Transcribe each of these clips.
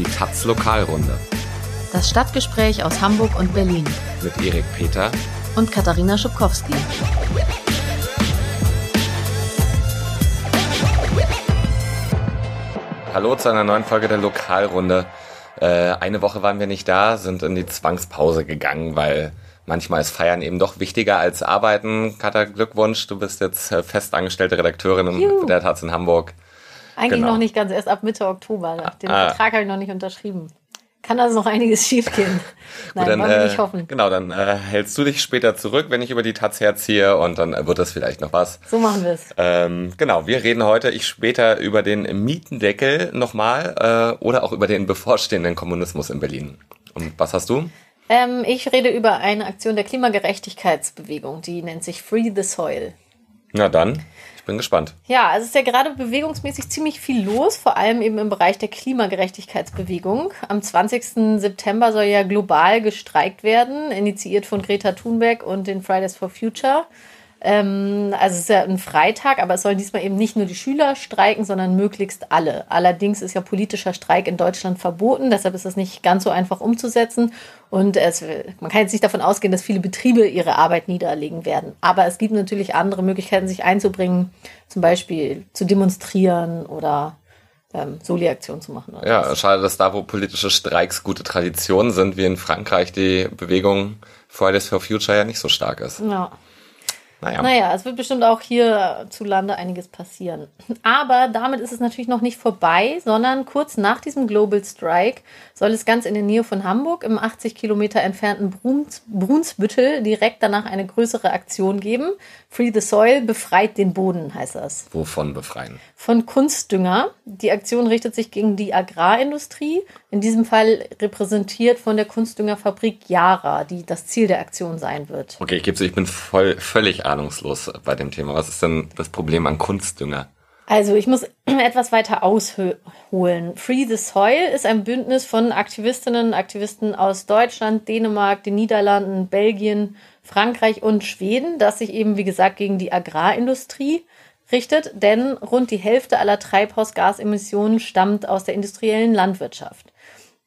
Die Taz Lokalrunde. Das Stadtgespräch aus Hamburg und Berlin. Mit Erik Peter und Katharina Schubkowski. Hallo zu einer neuen Folge der Lokalrunde. Äh, eine Woche waren wir nicht da, sind in die Zwangspause gegangen, weil manchmal ist Feiern eben doch wichtiger als Arbeiten. Katha, Glückwunsch, du bist jetzt äh, festangestellte Redakteurin Juhu. der Taz in Hamburg. Eigentlich genau. noch nicht ganz, erst ab Mitte Oktober. Den ah. Vertrag habe ich noch nicht unterschrieben. Kann also noch einiges schiefgehen. Nein, Gut, dann, wollen wir äh, nicht hoffen. Genau, dann äh, hältst du dich später zurück, wenn ich über die Taz herziehe und dann wird das vielleicht noch was. So machen wir es. Ähm, genau, wir reden heute, ich später über den Mietendeckel nochmal äh, oder auch über den bevorstehenden Kommunismus in Berlin. Und was hast du? Ähm, ich rede über eine Aktion der Klimagerechtigkeitsbewegung, die nennt sich Free the Soil. Na dann. Ich bin gespannt. Ja, also es ist ja gerade bewegungsmäßig ziemlich viel los, vor allem eben im Bereich der Klimagerechtigkeitsbewegung. Am 20. September soll ja global gestreikt werden, initiiert von Greta Thunberg und den Fridays for Future. Ähm, also es ist ja ein Freitag, aber es sollen diesmal eben nicht nur die Schüler streiken, sondern möglichst alle. Allerdings ist ja politischer Streik in Deutschland verboten, deshalb ist es nicht ganz so einfach umzusetzen. Und es, man kann jetzt nicht davon ausgehen, dass viele Betriebe ihre Arbeit niederlegen werden. Aber es gibt natürlich andere Möglichkeiten, sich einzubringen, zum Beispiel zu demonstrieren oder ähm, Soli-Aktion zu machen. ja, was. schade, dass da, wo politische Streiks gute Traditionen sind, wie in Frankreich die Bewegung Fridays for Future ja nicht so stark ist. Ja. Naja. naja, es wird bestimmt auch hier zu Lande einiges passieren. Aber damit ist es natürlich noch nicht vorbei, sondern kurz nach diesem Global Strike soll es ganz in der Nähe von Hamburg im 80 Kilometer entfernten Bruns, Brunsbüttel direkt danach eine größere Aktion geben. Free the Soil befreit den Boden, heißt das. Wovon befreien? Von Kunstdünger. Die Aktion richtet sich gegen die Agrarindustrie, in diesem Fall repräsentiert von der Kunstdüngerfabrik Yara, die das Ziel der Aktion sein wird. Okay, ich gebe ich bin voll, völlig ahnungslos bei dem Thema. Was ist denn das Problem an Kunstdünger? Also ich muss etwas weiter ausholen. Free the Soil ist ein Bündnis von Aktivistinnen und Aktivisten aus Deutschland, Dänemark, den Niederlanden, Belgien, Frankreich und Schweden, das sich eben, wie gesagt, gegen die Agrarindustrie richtet, denn rund die Hälfte aller Treibhausgasemissionen stammt aus der industriellen Landwirtschaft.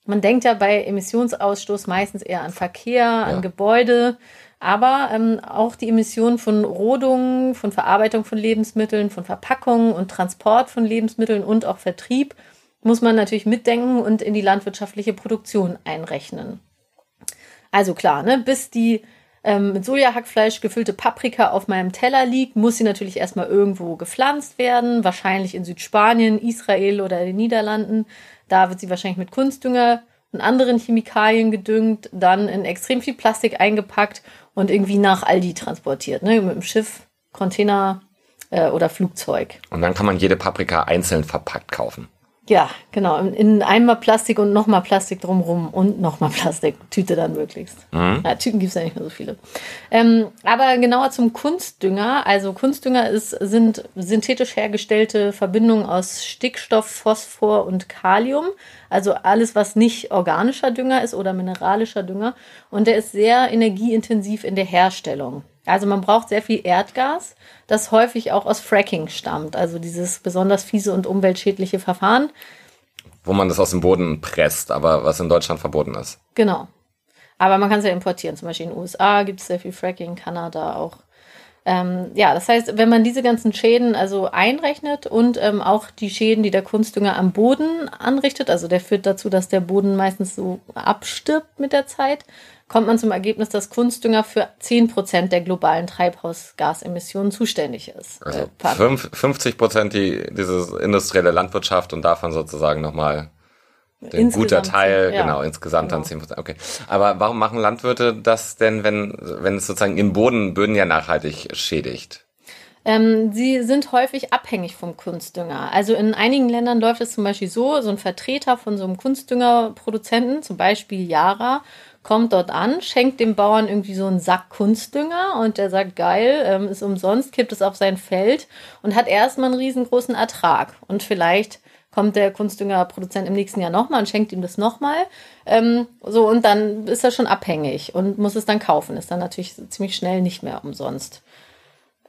Man denkt ja bei Emissionsausstoß meistens eher an Verkehr, an ja. Gebäude, aber ähm, auch die Emissionen von Rodungen, von Verarbeitung von Lebensmitteln, von Verpackungen und Transport von Lebensmitteln und auch Vertrieb muss man natürlich mitdenken und in die landwirtschaftliche Produktion einrechnen. Also klar, ne, bis die ähm, mit Sojahackfleisch gefüllte Paprika auf meinem Teller liegt, muss sie natürlich erstmal irgendwo gepflanzt werden, wahrscheinlich in Südspanien, Israel oder den Niederlanden. Da wird sie wahrscheinlich mit Kunstdünger und anderen Chemikalien gedüngt, dann in extrem viel Plastik eingepackt und irgendwie nach Aldi transportiert, ne? Mit dem Schiff, Container äh, oder Flugzeug. Und dann kann man jede Paprika einzeln verpackt kaufen. Ja, genau. In einmal Plastik und nochmal Plastik drumrum und nochmal Plastik. Tüte dann möglichst. Mhm. Ja, Tüten gibt es ja nicht mehr so viele. Ähm, aber genauer zum Kunstdünger. Also Kunstdünger ist, sind synthetisch hergestellte Verbindungen aus Stickstoff, Phosphor und Kalium. Also alles, was nicht organischer Dünger ist oder mineralischer Dünger. Und der ist sehr energieintensiv in der Herstellung. Also man braucht sehr viel Erdgas, das häufig auch aus Fracking stammt, also dieses besonders fiese und umweltschädliche Verfahren. Wo man das aus dem Boden presst, aber was in Deutschland verboten ist. Genau. Aber man kann es ja importieren. Zum Beispiel in den USA gibt es sehr viel Fracking, Kanada auch. Ähm, ja, das heißt, wenn man diese ganzen Schäden also einrechnet und ähm, auch die Schäden, die der Kunstdünger am Boden anrichtet, also der führt dazu, dass der Boden meistens so abstirbt mit der Zeit, kommt man zum Ergebnis, dass Kunstdünger für 10% der globalen Treibhausgasemissionen zuständig ist. Also äh, 50 Prozent die, diese industrielle Landwirtschaft und davon sozusagen nochmal ein guter Teil, ja, genau, insgesamt genau. dann 10 Prozent. Okay. Aber warum machen Landwirte das denn, wenn, wenn es sozusagen im Boden Böden ja nachhaltig schädigt? Ähm, sie sind häufig abhängig vom Kunstdünger. Also in einigen Ländern läuft es zum Beispiel so, so ein Vertreter von so einem Kunstdüngerproduzenten, zum Beispiel Yara, kommt dort an, schenkt dem Bauern irgendwie so einen Sack Kunstdünger und der sagt, geil, ähm, ist umsonst, kippt es auf sein Feld und hat erstmal einen riesengroßen Ertrag. Und vielleicht kommt der Kunstdüngerproduzent im nächsten Jahr nochmal und schenkt ihm das nochmal. Ähm, so, und dann ist er schon abhängig und muss es dann kaufen. Ist dann natürlich ziemlich schnell nicht mehr umsonst.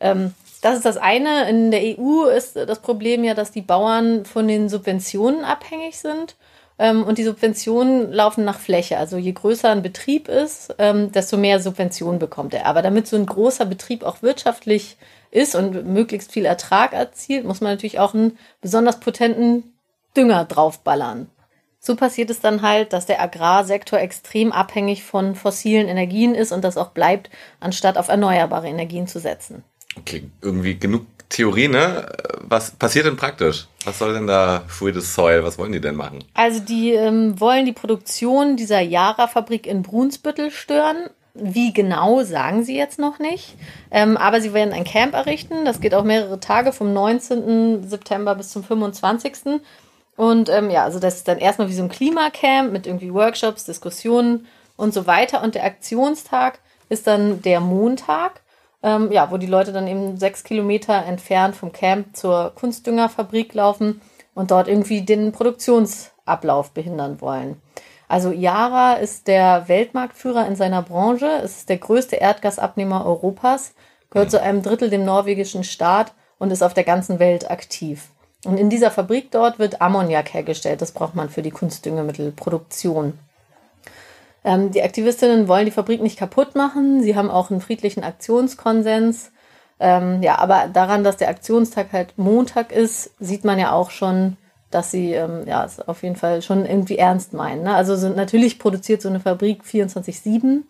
Ähm, das ist das eine. In der EU ist das Problem ja, dass die Bauern von den Subventionen abhängig sind Ähm, und die Subventionen laufen nach Fläche. Also je größer ein Betrieb ist, ähm, desto mehr Subventionen bekommt er. Aber damit so ein großer Betrieb auch wirtschaftlich ist und möglichst viel Ertrag erzielt, muss man natürlich auch einen besonders potenten Dünger draufballern. So passiert es dann halt, dass der Agrarsektor extrem abhängig von fossilen Energien ist und das auch bleibt, anstatt auf erneuerbare Energien zu setzen. Okay, irgendwie genug Theorie, ne? Was passiert denn praktisch? Was soll denn da the Soil? Was wollen die denn machen? Also die ähm, wollen die Produktion dieser Yara-Fabrik in Brunsbüttel stören. Wie genau, sagen sie jetzt noch nicht. Ähm, aber sie werden ein Camp errichten. Das geht auch mehrere Tage, vom 19. September bis zum 25. Und ähm, ja, also das ist dann erstmal wie so ein Klimacamp mit irgendwie Workshops, Diskussionen und so weiter. Und der Aktionstag ist dann der Montag ähm, ja, wo die Leute dann eben sechs Kilometer entfernt vom Camp zur Kunstdüngerfabrik laufen und dort irgendwie den Produktionsablauf behindern wollen. Also Yara ist der Weltmarktführer in seiner Branche. Ist der größte Erdgasabnehmer Europas, gehört zu einem Drittel dem norwegischen Staat und ist auf der ganzen Welt aktiv. Und in dieser Fabrik dort wird Ammoniak hergestellt. Das braucht man für die Kunstdüngemittelproduktion. Ähm, die Aktivistinnen wollen die Fabrik nicht kaputt machen. Sie haben auch einen friedlichen Aktionskonsens. Ähm, ja, aber daran, dass der Aktionstag halt Montag ist, sieht man ja auch schon, dass sie ähm, ja es auf jeden Fall schon irgendwie ernst meinen. Ne? Also so, natürlich produziert so eine Fabrik 24/7,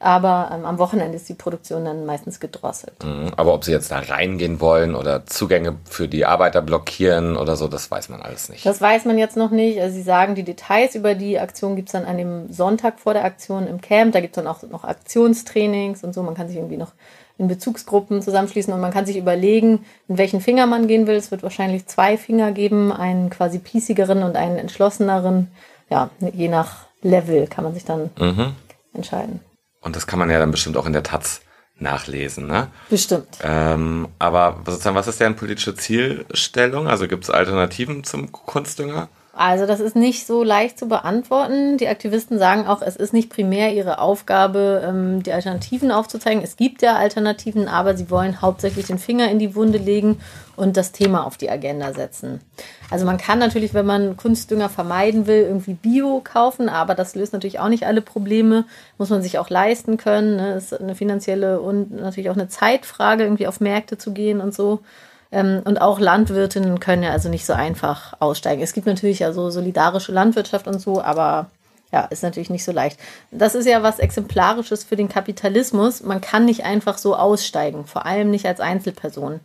aber ähm, am Wochenende ist die Produktion dann meistens gedrosselt. Mhm, aber ob sie jetzt da reingehen wollen oder Zugänge für die Arbeiter blockieren oder so, das weiß man alles nicht. Das weiß man jetzt noch nicht. Also sie sagen, die Details über die Aktion gibt es dann an dem Sonntag vor der Aktion im Camp. Da gibt es dann auch noch Aktionstrainings und so. Man kann sich irgendwie noch in Bezugsgruppen zusammenschließen und man kann sich überlegen, in welchen Finger man gehen will. Es wird wahrscheinlich zwei Finger geben, einen quasi piesigeren und einen entschlosseneren. Ja, je nach Level kann man sich dann mhm. entscheiden. Und das kann man ja dann bestimmt auch in der Taz nachlesen, ne? Bestimmt. Ähm, aber sozusagen, was ist deren politische Zielstellung? Also gibt es Alternativen zum Kunstdünger? Also das ist nicht so leicht zu beantworten. Die Aktivisten sagen auch, es ist nicht primär ihre Aufgabe, ähm, die Alternativen aufzuzeigen. Es gibt ja Alternativen, aber sie wollen hauptsächlich den Finger in die Wunde legen und das Thema auf die Agenda setzen. Also man kann natürlich, wenn man Kunstdünger vermeiden will, irgendwie Bio kaufen, aber das löst natürlich auch nicht alle Probleme. Muss man sich auch leisten können. Ne? Ist eine finanzielle und natürlich auch eine Zeitfrage, irgendwie auf Märkte zu gehen und so. Ähm, und auch Landwirtinnen können ja also nicht so einfach aussteigen. Es gibt natürlich ja so solidarische Landwirtschaft und so, aber ja, ist natürlich nicht so leicht. Das ist ja was Exemplarisches für den Kapitalismus. Man kann nicht einfach so aussteigen, vor allem nicht als Einzelperson.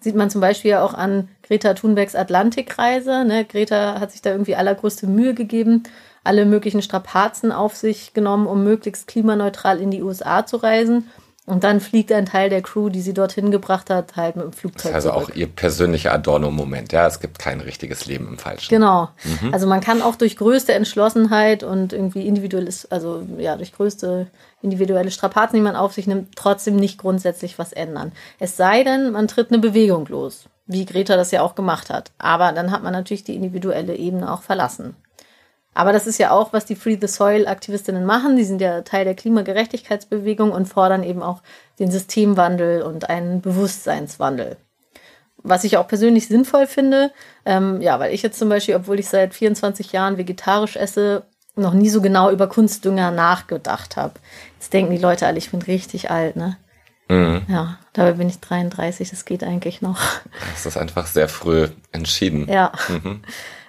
Sieht man zum Beispiel ja auch an Greta Thunbergs Atlantikreise. Ne? Greta hat sich da irgendwie allergrößte Mühe gegeben, alle möglichen Strapazen auf sich genommen, um möglichst klimaneutral in die USA zu reisen. Und dann fliegt ein Teil der Crew, die sie dorthin gebracht hat, halt mit dem Flugzeug. Das ist also zurück. auch ihr persönlicher Adorno-Moment. Ja, es gibt kein richtiges Leben im Falschen. Genau. Mhm. Also man kann auch durch größte Entschlossenheit und irgendwie individuelles, also ja, durch größte individuelle Strapazen, die man auf sich nimmt, trotzdem nicht grundsätzlich was ändern. Es sei denn, man tritt eine Bewegung los, wie Greta das ja auch gemacht hat. Aber dann hat man natürlich die individuelle Ebene auch verlassen. Aber das ist ja auch, was die Free the Soil Aktivistinnen machen. Die sind ja Teil der Klimagerechtigkeitsbewegung und fordern eben auch den Systemwandel und einen Bewusstseinswandel. Was ich auch persönlich sinnvoll finde, ähm, ja, weil ich jetzt zum Beispiel, obwohl ich seit 24 Jahren vegetarisch esse, noch nie so genau über Kunstdünger nachgedacht habe. Jetzt denken die Leute alle, ich bin richtig alt, ne? Mhm. Ja, dabei bin ich 33, das geht eigentlich noch. Das ist einfach sehr früh entschieden. Ja. Mhm.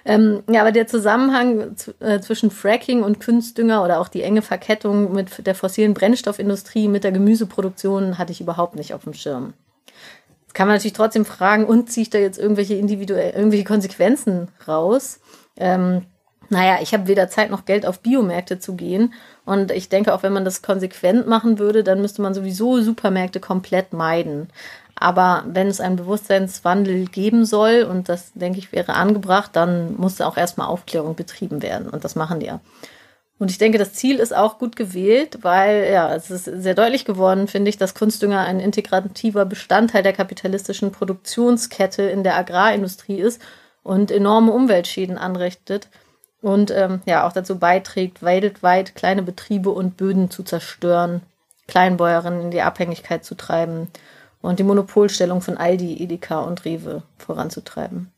Ähm, ja, aber der Zusammenhang äh, zwischen Fracking und Kunstdünger oder auch die enge Verkettung mit der fossilen Brennstoffindustrie, mit der Gemüseproduktion hatte ich überhaupt nicht auf dem Schirm. Jetzt kann man natürlich trotzdem fragen, und ziehe ich da jetzt irgendwelche individuell, irgendwelche Konsequenzen raus? Ähm, naja, ich habe weder Zeit noch Geld auf Biomärkte zu gehen. Und ich denke, auch wenn man das konsequent machen würde, dann müsste man sowieso Supermärkte komplett meiden. Aber wenn es einen Bewusstseinswandel geben soll, und das denke ich wäre angebracht, dann muss auch erstmal Aufklärung betrieben werden. Und das machen die ja. Und ich denke, das Ziel ist auch gut gewählt, weil ja, es ist sehr deutlich geworden, finde ich, dass Kunstdünger ein integrativer Bestandteil der kapitalistischen Produktionskette in der Agrarindustrie ist und enorme Umweltschäden anrichtet und ähm, ja auch dazu beiträgt, weltweit kleine Betriebe und Böden zu zerstören, Kleinbäuerinnen in die Abhängigkeit zu treiben und die Monopolstellung von Aldi, Edeka und Rewe voranzutreiben.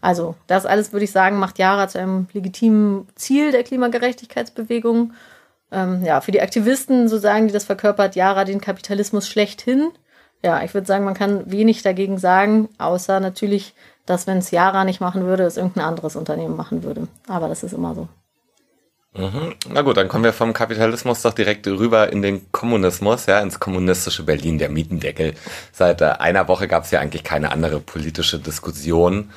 Also, das alles, würde ich sagen, macht Jara zu einem legitimen Ziel der Klimagerechtigkeitsbewegung. Ähm, ja, für die Aktivisten, so sagen die, das verkörpert Jara den Kapitalismus schlechthin. Ja, ich würde sagen, man kann wenig dagegen sagen, außer natürlich, dass wenn es Jara nicht machen würde, es irgendein anderes Unternehmen machen würde. Aber das ist immer so. Mhm. Na gut, dann kommen wir vom Kapitalismus doch direkt rüber in den Kommunismus, ja, ins kommunistische Berlin, der Mietendeckel. Seit äh, einer Woche gab es ja eigentlich keine andere politische Diskussion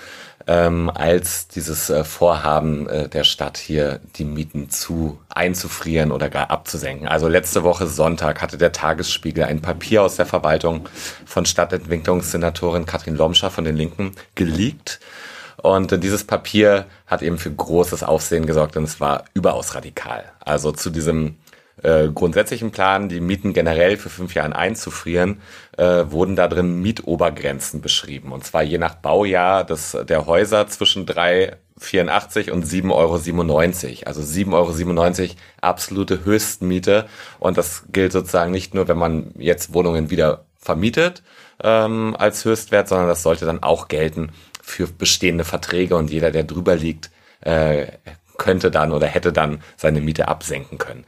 ähm, als dieses äh, Vorhaben äh, der Stadt hier die Mieten zu einzufrieren oder gar abzusenken. Also letzte Woche Sonntag hatte der Tagesspiegel ein Papier aus der Verwaltung von Stadtentwicklungssenatorin Katrin Lomscher von den Linken geleakt und dieses Papier hat eben für großes Aufsehen gesorgt und es war überaus radikal. Also zu diesem äh, grundsätzlichen Plan, die Mieten generell für fünf Jahre einzufrieren, äh, wurden da drin Mietobergrenzen beschrieben. Und zwar je nach Baujahr des, der Häuser zwischen 3,84 und 7,97 Euro. Also 7,97 Euro absolute Höchstmiete. Und das gilt sozusagen nicht nur, wenn man jetzt Wohnungen wieder vermietet ähm, als Höchstwert, sondern das sollte dann auch gelten, für bestehende Verträge und jeder, der drüber liegt, äh, könnte dann oder hätte dann seine Miete absenken können.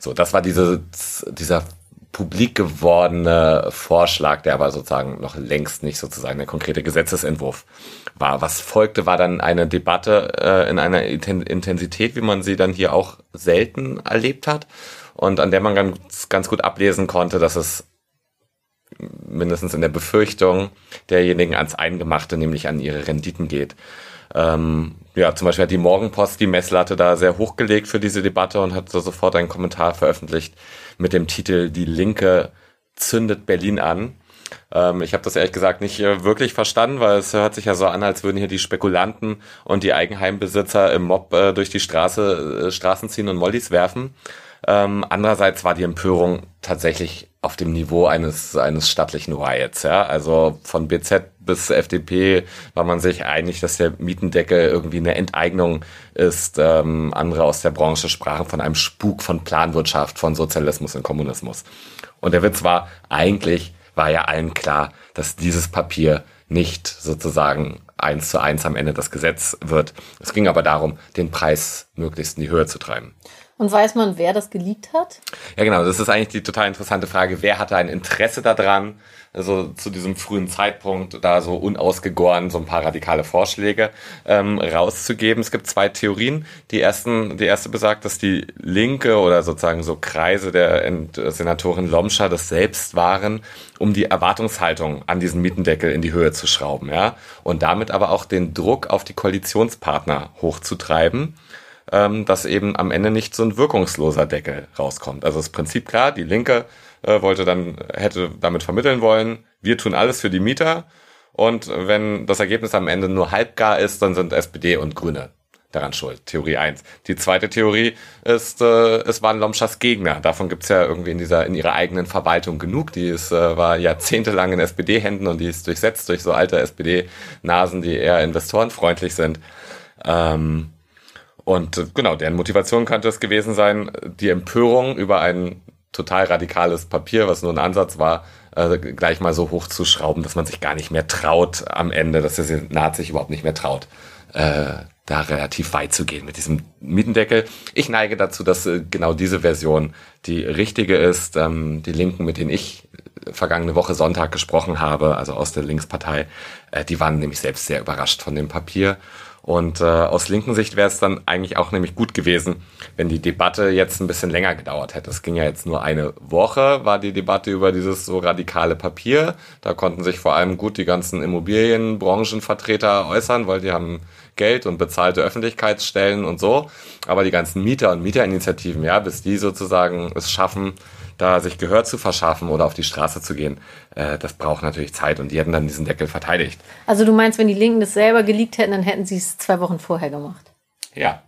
So, das war diese, dieser publik gewordene Vorschlag, der aber sozusagen noch längst nicht sozusagen der konkrete Gesetzesentwurf war. Was folgte, war dann eine Debatte äh, in einer Intensität, wie man sie dann hier auch selten erlebt hat und an der man ganz, ganz gut ablesen konnte, dass es mindestens in der Befürchtung derjenigen ans Eingemachte, nämlich an ihre Renditen geht. Ähm, ja, zum Beispiel hat die Morgenpost die Messlatte da sehr hochgelegt für diese Debatte und hat sofort einen Kommentar veröffentlicht mit dem Titel Die Linke zündet Berlin an. Ähm, ich habe das ehrlich gesagt nicht äh, wirklich verstanden, weil es hört sich ja so an, als würden hier die Spekulanten und die Eigenheimbesitzer im Mob äh, durch die Straße, äh, Straßen ziehen und Mollys werfen. Ähm, andererseits war die Empörung tatsächlich auf dem Niveau eines, eines stattlichen Riots. Ja? Also von BZ bis FDP war man sich einig, dass der Mietendeckel irgendwie eine Enteignung ist. Ähm, andere aus der Branche sprachen von einem Spuk von Planwirtschaft, von Sozialismus und Kommunismus. Und der Witz war, eigentlich war ja allen klar, dass dieses Papier nicht sozusagen eins zu eins am Ende das Gesetz wird. Es ging aber darum, den Preis möglichst in die Höhe zu treiben. Und weiß man, wer das geleakt hat? Ja, genau. Das ist eigentlich die total interessante Frage. Wer hatte ein Interesse daran, also zu diesem frühen Zeitpunkt da so unausgegoren so ein paar radikale Vorschläge ähm, rauszugeben? Es gibt zwei Theorien. Die ersten, die erste besagt, dass die Linke oder sozusagen so Kreise der Senatorin Lomscher das selbst waren, um die Erwartungshaltung an diesen Mietendeckel in die Höhe zu schrauben, ja, und damit aber auch den Druck auf die Koalitionspartner hochzutreiben ähm, dass eben am Ende nicht so ein wirkungsloser Deckel rauskommt. Also das Prinzip klar, die Linke äh, wollte dann, hätte damit vermitteln wollen, wir tun alles für die Mieter und wenn das Ergebnis am Ende nur halbgar ist, dann sind SPD und Grüne daran schuld. Theorie 1. Die zweite Theorie ist, äh, es waren Lomschas Gegner. Davon gibt's ja irgendwie in dieser, in ihrer eigenen Verwaltung genug. Die ist, äh, war jahrzehntelang in SPD-Händen und die ist durchsetzt durch so alte SPD-Nasen, die eher investorenfreundlich sind. Ähm, und äh, genau, deren Motivation könnte es gewesen sein, die Empörung über ein total radikales Papier, was nur ein Ansatz war, äh, gleich mal so hochzuschrauben, dass man sich gar nicht mehr traut am Ende, dass der Senat sich überhaupt nicht mehr traut, äh, da relativ weit zu gehen mit diesem Mietendeckel. Ich neige dazu, dass äh, genau diese Version die richtige ist. Ähm, die Linken, mit denen ich vergangene Woche Sonntag gesprochen habe, also aus der Linkspartei, äh, die waren nämlich selbst sehr überrascht von dem Papier und äh, aus linken Sicht wäre es dann eigentlich auch nämlich gut gewesen, wenn die Debatte jetzt ein bisschen länger gedauert hätte. Es ging ja jetzt nur eine Woche, war die Debatte über dieses so radikale Papier. Da konnten sich vor allem gut die ganzen Immobilienbranchenvertreter äußern, weil die haben Geld und bezahlte Öffentlichkeitsstellen und so. Aber die ganzen Mieter und Mieterinitiativen, ja, bis die sozusagen es schaffen, da sich Gehör zu verschaffen oder auf die Straße zu gehen, äh, das braucht natürlich Zeit und die hätten dann diesen Deckel verteidigt. Also du meinst, wenn die Linken das selber geleakt hätten, dann hätten sie es zwei Wochen vorher gemacht? Ja.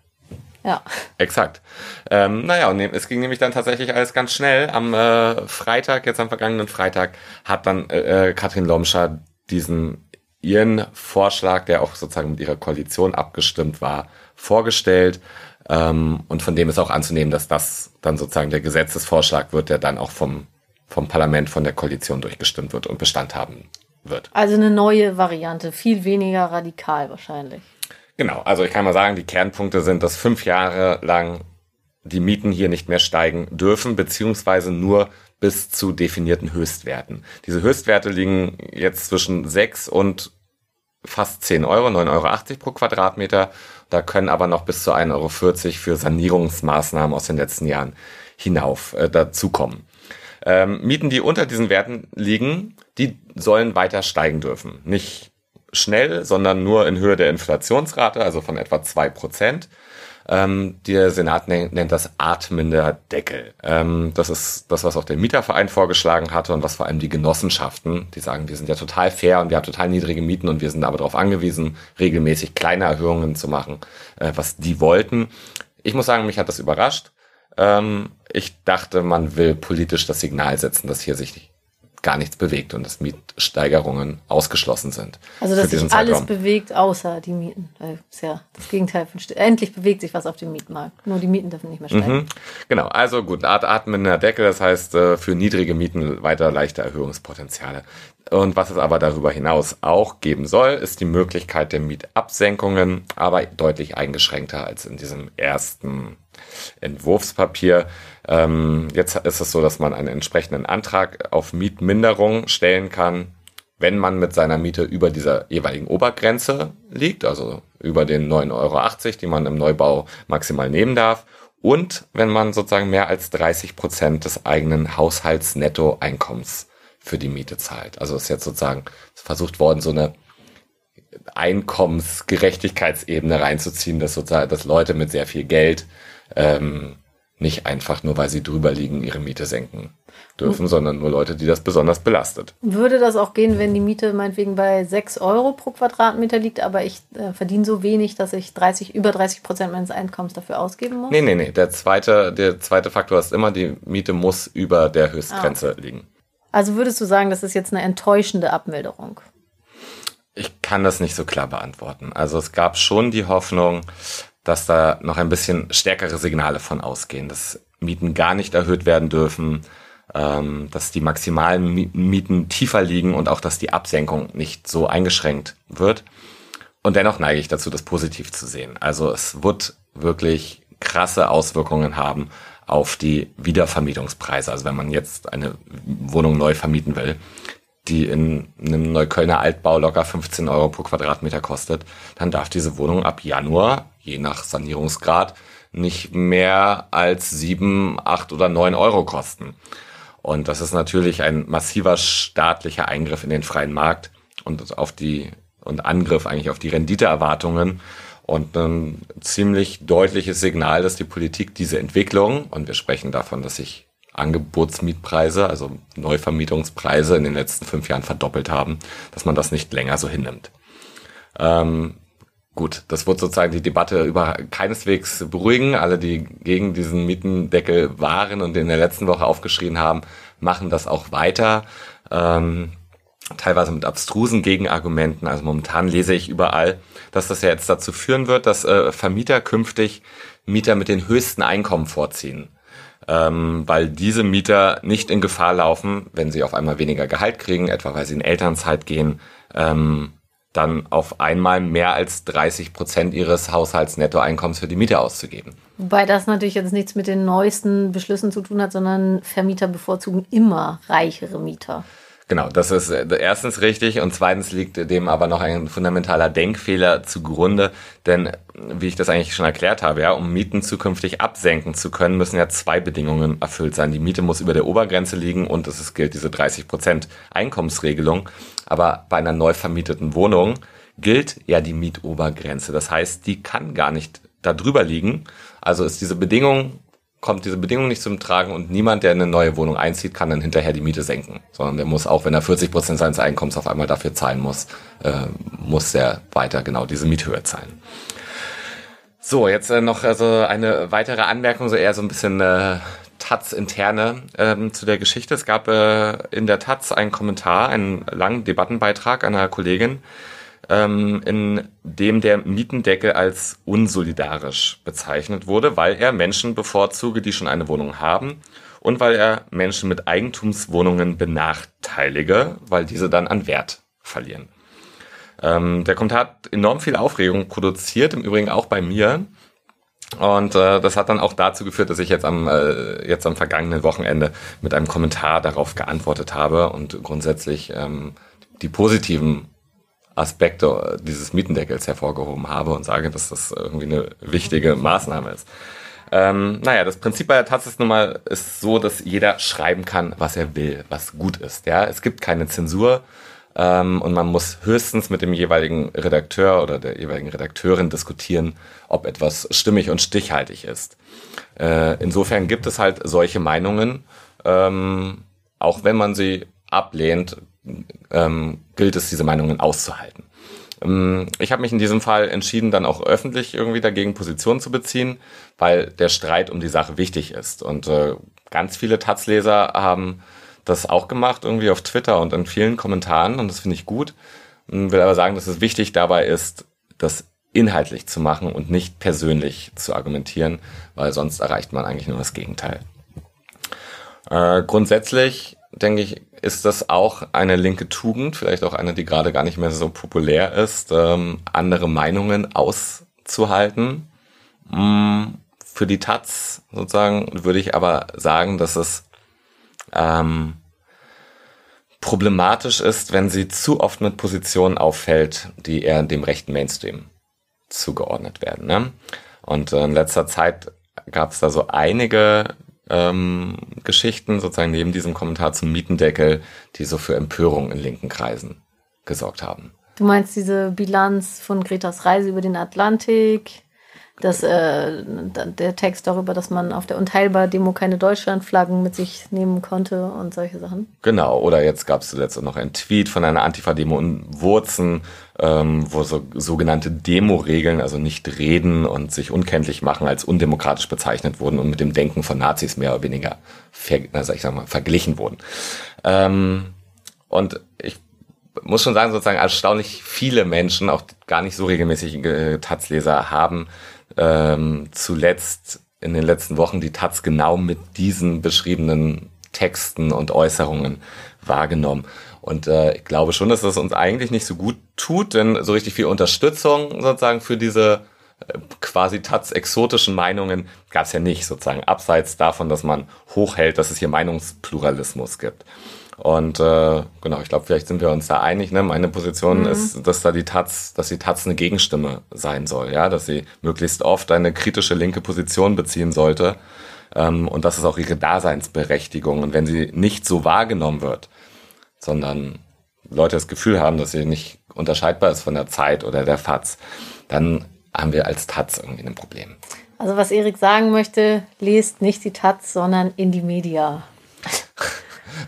Ja. Exakt. Ähm, naja, und es ging nämlich dann tatsächlich alles ganz schnell. Am äh, Freitag, jetzt am vergangenen Freitag, hat dann äh, äh Katrin Lomscher diesen ihren Vorschlag, der auch sozusagen mit ihrer Koalition abgestimmt war, vorgestellt. Ähm, und von dem ist auch anzunehmen, dass das dann sozusagen der Gesetzesvorschlag wird, der dann auch vom, vom Parlament, von der Koalition durchgestimmt wird und Bestand haben wird. Also eine neue Variante, viel weniger radikal wahrscheinlich. Genau, also ich kann mal sagen, die Kernpunkte sind, dass fünf Jahre lang die Mieten hier nicht mehr steigen dürfen, beziehungsweise nur bis zu definierten Höchstwerten. Diese Höchstwerte liegen jetzt zwischen sechs und fast zehn Euro, 9,80 Euro pro Quadratmeter. Da können aber noch bis zu 1,40 Euro für Sanierungsmaßnahmen aus den letzten Jahren hinauf äh, dazukommen. Ähm, Mieten, die unter diesen Werten liegen, die sollen weiter steigen dürfen. Nicht schnell, sondern nur in Höhe der Inflationsrate, also von etwa zwei Prozent. Ähm, der Senat nennt, das atmender Deckel. Ähm, das ist das, was auch der Mieterverein vorgeschlagen hatte und was vor allem die Genossenschaften, die sagen, wir sind ja total fair und wir haben total niedrige Mieten und wir sind aber darauf angewiesen, regelmäßig kleine Erhöhungen zu machen, äh, was die wollten. Ich muss sagen, mich hat das überrascht. Ähm, ich dachte, man will politisch das Signal setzen, dass hier sich gar nichts bewegt und dass Mietsteigerungen ausgeschlossen sind. Also dass sich alles bewegt, außer die Mieten. Das ist ja das Gegenteil von endlich bewegt sich was auf dem Mietmarkt. Nur die Mieten dürfen nicht mehr steigen. Mhm. Genau, also gut, Art atmender Deckel, das heißt äh, für niedrige Mieten weiter leichte Erhöhungspotenziale. Und was es aber darüber hinaus auch geben soll, ist die Möglichkeit der Mietabsenkungen, aber deutlich eingeschränkter als in diesem ersten Entwurfspapier. Ähm, jetzt ist es so, dass man einen entsprechenden Antrag auf Mietminderung stellen kann, wenn man mit seiner Miete über dieser jeweiligen Obergrenze liegt, also über den 9,80 Euro, die man im Neubau maximal nehmen darf. Und wenn man sozusagen mehr als 30 Prozent des eigenen Haushaltsnettoeinkommens für die Miete zahlt. Also ist jetzt sozusagen versucht worden, so eine Einkommensgerechtigkeitsebene reinzuziehen, dass sozusagen, dass Leute mit sehr viel Geld ähm, nicht einfach nur, weil sie drüber liegen, ihre Miete senken dürfen, mhm. sondern nur Leute, die das besonders belastet. Würde das auch gehen, wenn die Miete meinetwegen bei 6 Euro pro Quadratmeter liegt, aber ich äh, verdiene so wenig, dass ich 30, über 30 Prozent meines Einkommens dafür ausgeben muss? Nee, nee, nee. Der zweite, der zweite Faktor ist immer, die Miete muss über der Höchstgrenze ah, okay. liegen. Also würdest du sagen, das ist jetzt eine enttäuschende Abmilderung? Ich kann das nicht so klar beantworten. Also es gab schon die Hoffnung, dass da noch ein bisschen stärkere Signale von ausgehen, dass Mieten gar nicht erhöht werden dürfen, ähm, dass die maximalen Mieten tiefer liegen und auch, dass die Absenkung nicht so eingeschränkt wird. Und dennoch neige ich dazu, das positiv zu sehen. Also es wird wirklich krasse Auswirkungen haben auf die Wiedervermietungspreise. Also wenn man jetzt eine Wohnung neu vermieten will, die in einem Neuköllner Altbau locker 15 Euro pro Quadratmeter kostet, dann darf diese Wohnung ab Januar, je nach Sanierungsgrad, nicht mehr als sieben, acht oder neun Euro kosten. Und das ist natürlich ein massiver staatlicher Eingriff in den freien Markt und auf die und Angriff eigentlich auf die Renditeerwartungen und ein ziemlich deutliches Signal, dass die Politik diese Entwicklung, und wir sprechen davon, dass sich Angebotsmietpreise, also Neuvermietungspreise in den letzten fünf Jahren verdoppelt haben, dass man das nicht länger so hinnimmt. Ähm, gut, das wird sozusagen die Debatte über keineswegs beruhigen. Alle, die gegen diesen Mietendeckel waren und in der letzten Woche aufgeschrien haben, machen das auch weiter. Ähm, teilweise mit abstrusen Gegenargumenten. Also momentan lese ich überall, dass das ja jetzt dazu führen wird, dass äh, Vermieter künftig Mieter mit den höchsten Einkommen vorziehen ähm, weil diese Mieter nicht in Gefahr laufen, wenn sie auf einmal weniger Gehalt kriegen, etwa weil sie in Elternzeit gehen, ähm, dann auf einmal mehr als 30 Prozent ihres Haushaltsnettoeinkommens für die Miete auszugeben. Wobei das natürlich jetzt nichts mit den neuesten Beschlüssen zu tun hat, sondern Vermieter bevorzugen immer reichere Mieter. Genau, das ist äh, erstens richtig und zweitens liegt dem aber noch ein fundamentaler Denkfehler zugrunde, denn wie ich das eigentlich schon erklärt habe, ja, um Mieten zukünftig absenken zu können, müssen ja zwei Bedingungen erfüllt sein. Die Miete muss über der Obergrenze liegen und es gilt diese 30 Prozent Einkommensregelung. Aber bei einer neu vermieteten Wohnung gilt ja die Mietobergrenze. Das heißt, die kann gar nicht da drüber liegen. Also ist diese Bedingung kommt diese Bedingung nicht zum Tragen und niemand, der in eine neue Wohnung einzieht, kann dann hinterher die Miete senken. Sondern der muss auch, wenn er 40 Prozent seines Einkommens auf einmal dafür zahlen muss, äh, muss er weiter genau diese Miethöhe zahlen. So, jetzt äh, noch also eine weitere Anmerkung, so eher so ein bisschen äh, Taz interne ähm, zu der Geschichte. Es gab äh, in der Taz einen Kommentar, einen langen Debattenbeitrag einer Kollegin, ähm, in dem der Mietendeckel als unsolidarisch bezeichnet wurde, weil er Menschen bevorzuge, die schon eine Wohnung haben und weil er Menschen mit Eigentumswohnungen benachteilige, weil diese dann an Wert verlieren. Ähm, der Kommentar hat enorm viel Aufregung produziert, im Übrigen auch bei mir. Und äh, das hat dann auch dazu geführt, dass ich jetzt am äh, jetzt am vergangenen Wochenende mit einem Kommentar darauf geantwortet habe und grundsätzlich ähm, die positiven Aspekte dieses Mietendeckels hervorgehoben habe und sage, dass das irgendwie eine wichtige Maßnahme ist. Ähm, naja, das Prinzip bei der Taz ist nun mal ist so, dass jeder schreiben kann, was er will, was gut ist. Ja, es gibt keine Zensur ähm, und man muss höchstens mit dem jeweiligen Redakteur oder der jeweiligen Redakteurin diskutieren, ob etwas stimmig und stichhaltig ist. Äh, insofern gibt es halt solche Meinungen, ähm, auch wenn man sie ablehnt, ähm, gilt es, diese Meinungen auszuhalten. Ähm, ich habe mich in diesem Fall entschieden, dann auch öffentlich irgendwie dagegen Position zu beziehen, weil der Streit um die Sache wichtig ist. Und äh, ganz viele Taz-Leser haben das auch gemacht, irgendwie auf Twitter und in vielen Kommentaren und das finde ich gut. Ich hm, will aber sagen, dass es wichtig dabei ist, das inhaltlich zu machen und nicht persönlich zu argumentieren, weil sonst erreicht man eigentlich nur das Gegenteil. Äh, grundsätzlich denke ich, ist das auch eine linke Tugend, vielleicht auch eine, die gerade gar nicht mehr so populär ist, ähm, andere Meinungen auszuhalten. Mm, für die Taz sozusagen würde ich aber sagen, dass es ähm, problematisch ist, wenn sie zu oft mit Positionen auffällt, die eher dem rechten Mainstream zugeordnet werden. Ne? Und äh, in letzter Zeit gab es da so einige ähm, Geschichten, sozusagen neben diesem Kommentar zum Mietendeckel, die so für Empörung in linken Kreisen gesorgt haben. Du meinst diese Bilanz von Gretas Reise über den Atlantik, dass äh, der Text darüber, dass man auf der Unteilbar-Demo keine Deutschlandflaggen mit sich nehmen konnte und solche Sachen. Genau, oder jetzt gab es zuletzt noch einen Tweet von einer Antifa-Demo in Wurzen, ähm, wo so sogenannte Demo-Regeln, also nicht reden und sich unkenntlich machen, als undemokratisch bezeichnet wurden und mit dem Denken von Nazis mehr oder weniger, ver also ich sag mal, verglichen wurden. Ähm, und ich muss schon sagen, sozusagen erstaunlich viele Menschen, auch gar nicht so regelmäßige Taz-Leser, haben ähm, zuletzt in den letzten Wochen die Taz genau mit diesen beschriebenen Texten und Äußerungen wahrgenommen. Und äh, ich glaube schon, dass das uns eigentlich nicht so gut tut, denn so richtig viel Unterstützung sozusagen für diese quasi Taz exotischen Meinungen gab es ja nicht, sozusagen, abseits davon, dass man hochhält, dass es hier Meinungspluralismus gibt. Und äh, genau, ich glaube, vielleicht sind wir uns da einig. Ne? Meine Position mhm. ist, dass da die Taz, dass die Taz eine Gegenstimme sein soll, ja, dass sie möglichst oft eine kritische linke Position beziehen sollte. Ähm, und das ist auch ihre Daseinsberechtigung. Und wenn sie nicht so wahrgenommen wird, sondern Leute das Gefühl haben, dass sie nicht unterscheidbar ist von der Zeit oder der Faz, dann haben wir als Taz irgendwie ein Problem. Also was Erik sagen möchte, lest nicht die Taz, sondern in die Media.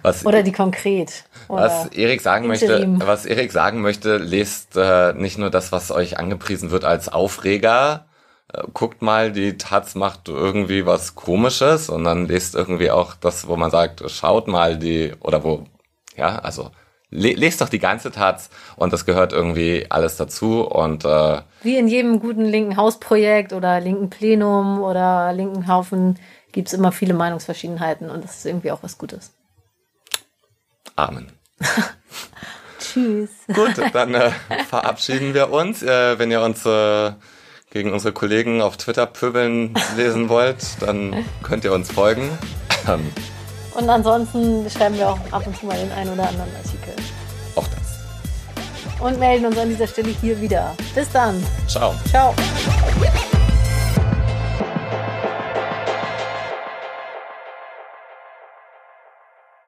Was, oder die konkret. Oder was Erik sagen möchte, was Erik sagen möchte, lest äh, nicht nur das, was euch angepriesen wird als Aufreger. Äh, guckt mal, die Taz macht irgendwie was Komisches und dann lest irgendwie auch das, wo man sagt, schaut mal die oder wo, ja, also le lest doch die ganze Taz und das gehört irgendwie alles dazu und äh, wie in jedem guten linken Hausprojekt oder linken Plenum oder linken Haufen gibt es immer viele Meinungsverschiedenheiten und das ist irgendwie auch was Gutes. Amen. Tschüss. Gut, dann äh, verabschieden wir uns. Äh, wenn ihr uns äh, gegen unsere Kollegen auf Twitter pöbeln lesen wollt, dann könnt ihr uns folgen. Ähm, und ansonsten schreiben wir auch ab und zu mal den einen oder anderen Artikel. Und melden uns an dieser Stelle hier wieder. Bis dann. Ciao. Ciao.